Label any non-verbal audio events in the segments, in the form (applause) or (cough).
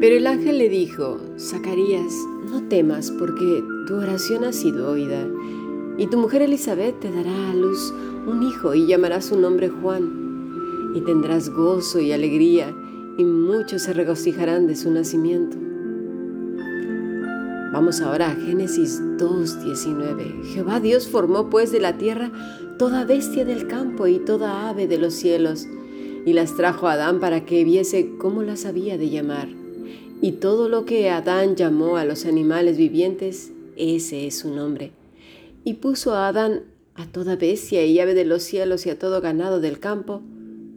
Pero el ángel le dijo, Zacarías, no temas porque tu oración ha sido oída, y tu mujer Elizabeth te dará a luz un hijo y llamará su nombre Juan, y tendrás gozo y alegría, y muchos se regocijarán de su nacimiento. Vamos ahora a Génesis 2.19. Jehová Dios formó pues de la tierra toda bestia del campo y toda ave de los cielos, y las trajo a Adán para que viese cómo las había de llamar. Y todo lo que Adán llamó a los animales vivientes, ese es su nombre. Y puso a Adán a toda bestia y ave de los cielos y a todo ganado del campo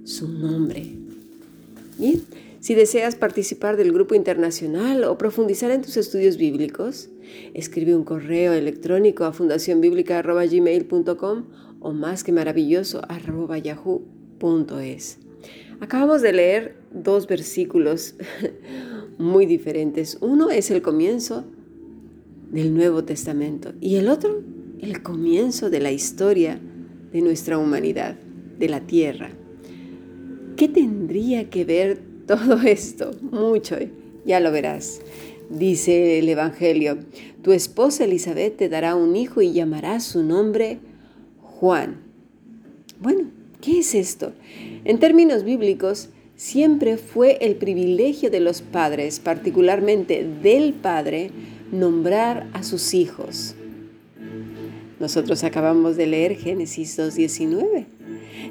su nombre. Bien, si deseas participar del grupo internacional o profundizar en tus estudios bíblicos, escribe un correo electrónico a fundacionbiblica.gmail.com o más que maravilloso yahoo.es. Acabamos de leer dos versículos (laughs) muy diferentes. Uno es el comienzo del Nuevo Testamento y el otro el comienzo de la historia de nuestra humanidad, de la tierra. ¿Qué tendría que ver todo (laughs) esto? Mucho, ya lo verás. Dice el Evangelio, tu esposa Elizabeth te dará un hijo y llamará su nombre Juan. Bueno, ¿qué es esto? En términos bíblicos, siempre fue el privilegio de los padres, particularmente del padre, nombrar a sus hijos. Nosotros acabamos de leer Génesis 2.19.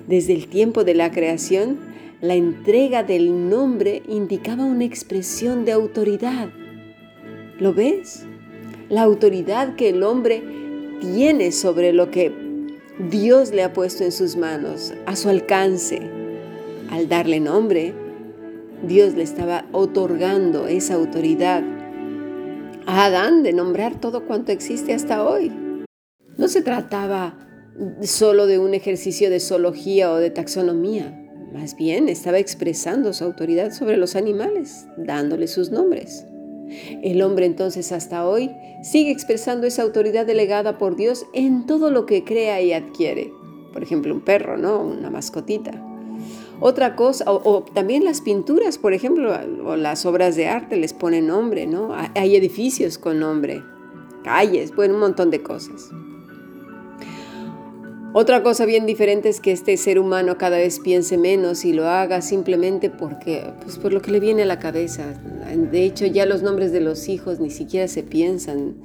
Desde el tiempo de la creación, la entrega del nombre indicaba una expresión de autoridad. ¿Lo ves? La autoridad que el hombre tiene sobre lo que Dios le ha puesto en sus manos, a su alcance. Al darle nombre, Dios le estaba otorgando esa autoridad a Adán de nombrar todo cuanto existe hasta hoy. No se trataba solo de un ejercicio de zoología o de taxonomía, más bien estaba expresando su autoridad sobre los animales, dándole sus nombres. El hombre entonces hasta hoy sigue expresando esa autoridad delegada por Dios en todo lo que crea y adquiere. Por ejemplo, un perro, ¿no? Una mascotita. Otra cosa, o, también las pinturas, por ejemplo, o las obras de arte les ponen nombre, ¿no? Hay edificios con nombre, calles, bueno, un montón de cosas. Otra cosa bien diferente es que este ser humano cada vez piense menos y lo haga simplemente porque, pues por lo que le viene a la cabeza. De hecho, ya los nombres de los hijos ni siquiera se piensan.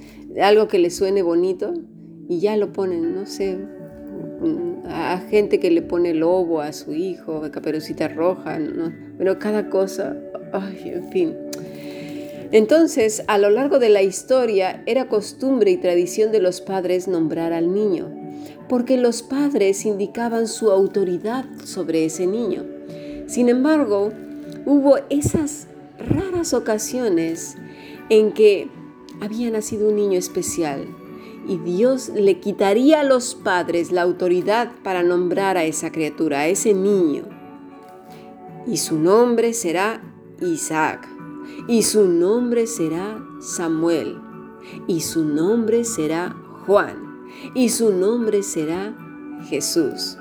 Algo que le suene bonito y ya lo ponen, no sé, a gente que le pone lobo a su hijo, caperucita roja, ¿no? Bueno, cada cosa, ay, en fin. Entonces, a lo largo de la historia, era costumbre y tradición de los padres nombrar al niño, porque los padres indicaban su autoridad sobre ese niño. Sin embargo, hubo esas raras ocasiones en que había nacido un niño especial, y Dios le quitaría a los padres la autoridad para nombrar a esa criatura, a ese niño. Y su nombre será Isaac, y su nombre será Samuel, y su nombre será Juan, y su nombre será Jesús.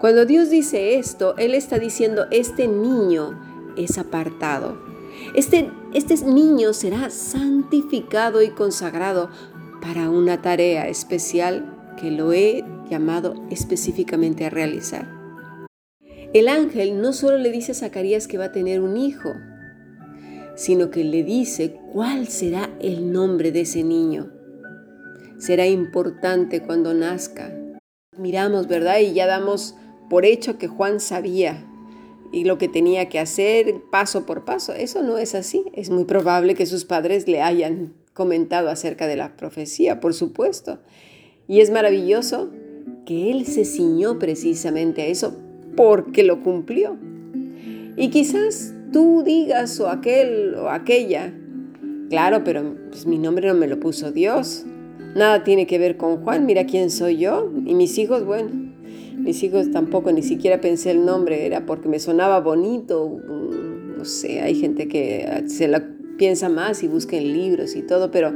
Cuando Dios dice esto, Él está diciendo, este niño es apartado. Este, este niño será santificado y consagrado para una tarea especial que lo he llamado específicamente a realizar. El ángel no solo le dice a Zacarías que va a tener un hijo, sino que le dice cuál será el nombre de ese niño. Será importante cuando nazca. Miramos, ¿verdad? Y ya damos por hecho que Juan sabía y lo que tenía que hacer paso por paso. Eso no es así. Es muy probable que sus padres le hayan comentado acerca de la profecía, por supuesto. Y es maravilloso que él se ciñó precisamente a eso porque lo cumplió. Y quizás tú digas o aquel o aquella, claro, pero pues, mi nombre no me lo puso Dios. Nada tiene que ver con Juan, mira quién soy yo. Y mis hijos, bueno, mis hijos tampoco ni siquiera pensé el nombre, era porque me sonaba bonito. No sé, hay gente que se la piensa más y busca en libros y todo, pero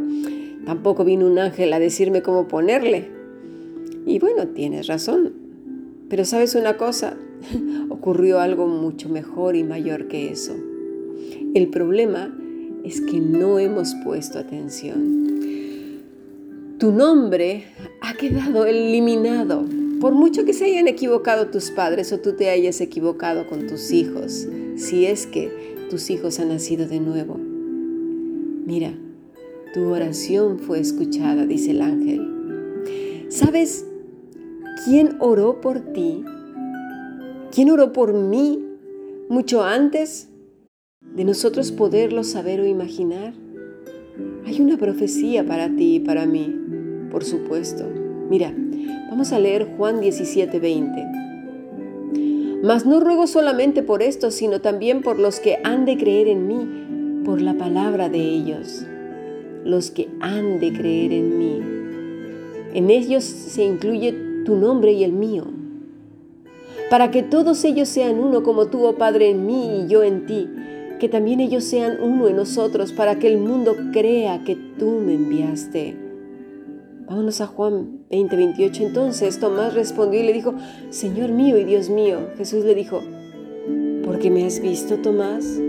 tampoco vino un ángel a decirme cómo ponerle. Y bueno, tienes razón, Pero sabes una cosa, (laughs) ocurrió algo mucho mejor y mayor que eso. El problema es que no hemos puesto atención. Tu nombre ha quedado eliminado. Por mucho que se hayan equivocado tus padres o tú te hayas equivocado con tus hijos, si es que tus hijos han nacido de nuevo. Mira, tu oración fue escuchada, dice el ángel. ¿Sabes quién oró por ti? ¿Quién oró por mí mucho antes de nosotros poderlo saber o imaginar? Hay una profecía para ti y para mí, por supuesto. Mira, vamos a leer Juan 17, 20. Mas no ruego solamente por esto, sino también por los que han de creer en mí, por la palabra de ellos. Los que han de creer en mí. En ellos se incluye tu nombre y el mío. Para que todos ellos sean uno como tú, oh Padre, en mí y yo en ti que también ellos sean uno en nosotros, para que el mundo crea que tú me enviaste. Vámonos a Juan 20, 28. Entonces Tomás respondió y le dijo, Señor mío y Dios mío. Jesús le dijo, ¿por qué me has visto, Tomás?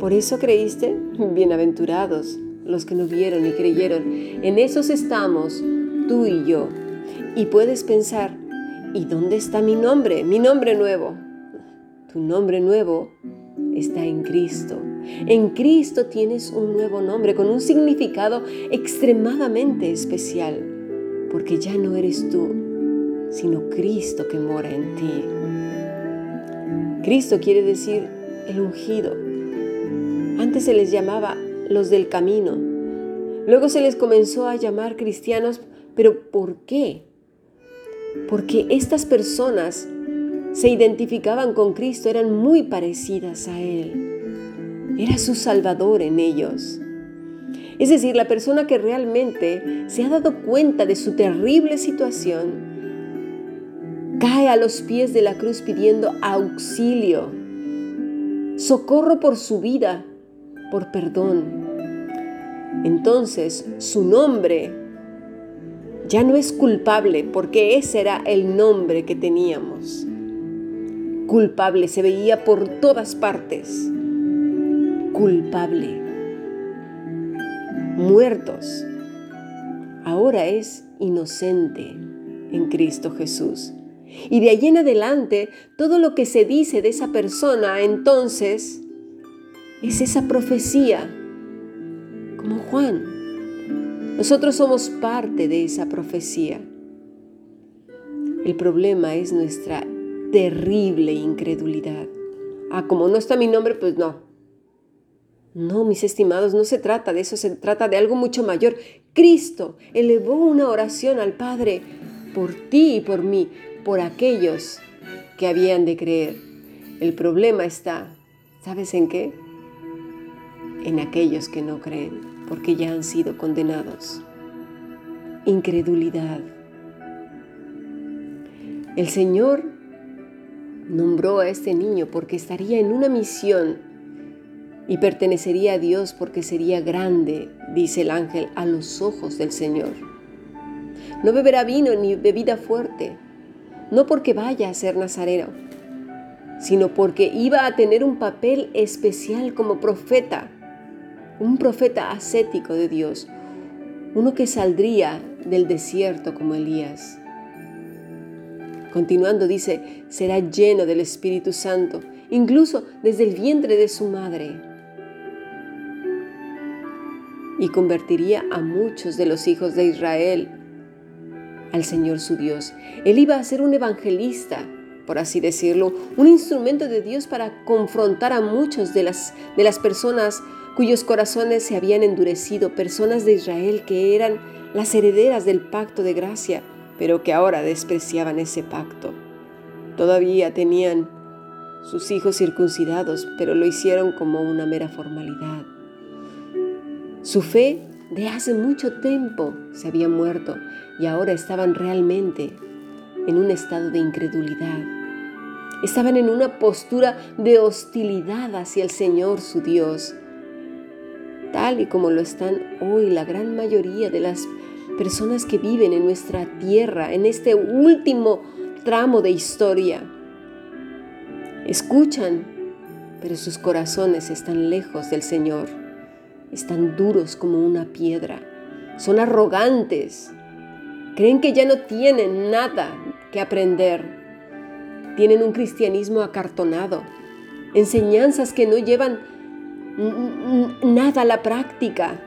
¿Por eso creíste? Bienaventurados los que no vieron y creyeron. En esos estamos, tú y yo. Y puedes pensar, ¿y dónde está mi nombre? Mi nombre nuevo. Tu nombre nuevo está en Cristo. En Cristo tienes un nuevo nombre con un significado extremadamente especial, porque ya no eres tú, sino Cristo que mora en ti. Cristo quiere decir el ungido. Antes se les llamaba los del camino. Luego se les comenzó a llamar cristianos, pero ¿por qué? Porque estas personas se identificaban con Cristo eran muy parecidas a Él. Era su Salvador en ellos. Es decir, la persona que realmente se ha dado cuenta de su terrible situación, cae a los pies de la cruz pidiendo auxilio, socorro por su vida, por perdón. Entonces su nombre ya no es culpable porque ese era el nombre que teníamos culpable, se veía por todas partes, culpable, muertos. Ahora es inocente en Cristo Jesús. Y de allí en adelante, todo lo que se dice de esa persona entonces es esa profecía, como Juan. Nosotros somos parte de esa profecía. El problema es nuestra terrible incredulidad. Ah, como no está mi nombre, pues no. No, mis estimados, no se trata de eso, se trata de algo mucho mayor. Cristo elevó una oración al Padre por ti y por mí, por aquellos que habían de creer. El problema está, ¿sabes en qué? En aquellos que no creen, porque ya han sido condenados. Incredulidad. El Señor nombró a este niño porque estaría en una misión y pertenecería a Dios porque sería grande, dice el ángel, a los ojos del Señor. No beberá vino ni bebida fuerte, no porque vaya a ser nazareno, sino porque iba a tener un papel especial como profeta, un profeta ascético de Dios, uno que saldría del desierto como Elías. Continuando dice, será lleno del Espíritu Santo, incluso desde el vientre de su madre. Y convertiría a muchos de los hijos de Israel al Señor su Dios. Él iba a ser un evangelista, por así decirlo, un instrumento de Dios para confrontar a muchos de las, de las personas cuyos corazones se habían endurecido, personas de Israel que eran las herederas del pacto de gracia pero que ahora despreciaban ese pacto. Todavía tenían sus hijos circuncidados, pero lo hicieron como una mera formalidad. Su fe de hace mucho tiempo se había muerto y ahora estaban realmente en un estado de incredulidad. Estaban en una postura de hostilidad hacia el Señor su Dios, tal y como lo están hoy la gran mayoría de las personas que viven en nuestra tierra, en este último tramo de historia. Escuchan, pero sus corazones están lejos del Señor. Están duros como una piedra. Son arrogantes. Creen que ya no tienen nada que aprender. Tienen un cristianismo acartonado. Enseñanzas que no llevan nada a la práctica.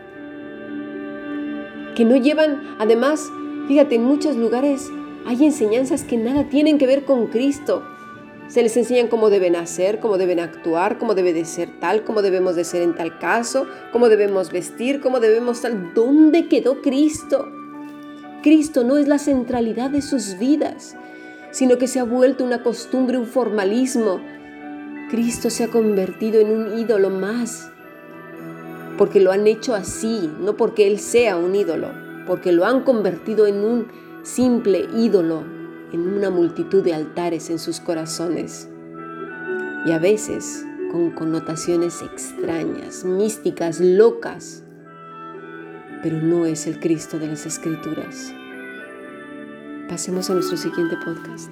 Que no llevan, además, fíjate, en muchos lugares hay enseñanzas que nada tienen que ver con Cristo. Se les enseñan cómo deben hacer, cómo deben actuar, cómo debe de ser tal, cómo debemos de ser en tal caso, cómo debemos vestir, cómo debemos tal. ¿Dónde quedó Cristo? Cristo no es la centralidad de sus vidas, sino que se ha vuelto una costumbre, un formalismo. Cristo se ha convertido en un ídolo más, porque lo han hecho así, no porque Él sea un ídolo, porque lo han convertido en un simple ídolo en una multitud de altares en sus corazones y a veces con connotaciones extrañas, místicas, locas, pero no es el Cristo de las Escrituras. Pasemos a nuestro siguiente podcast.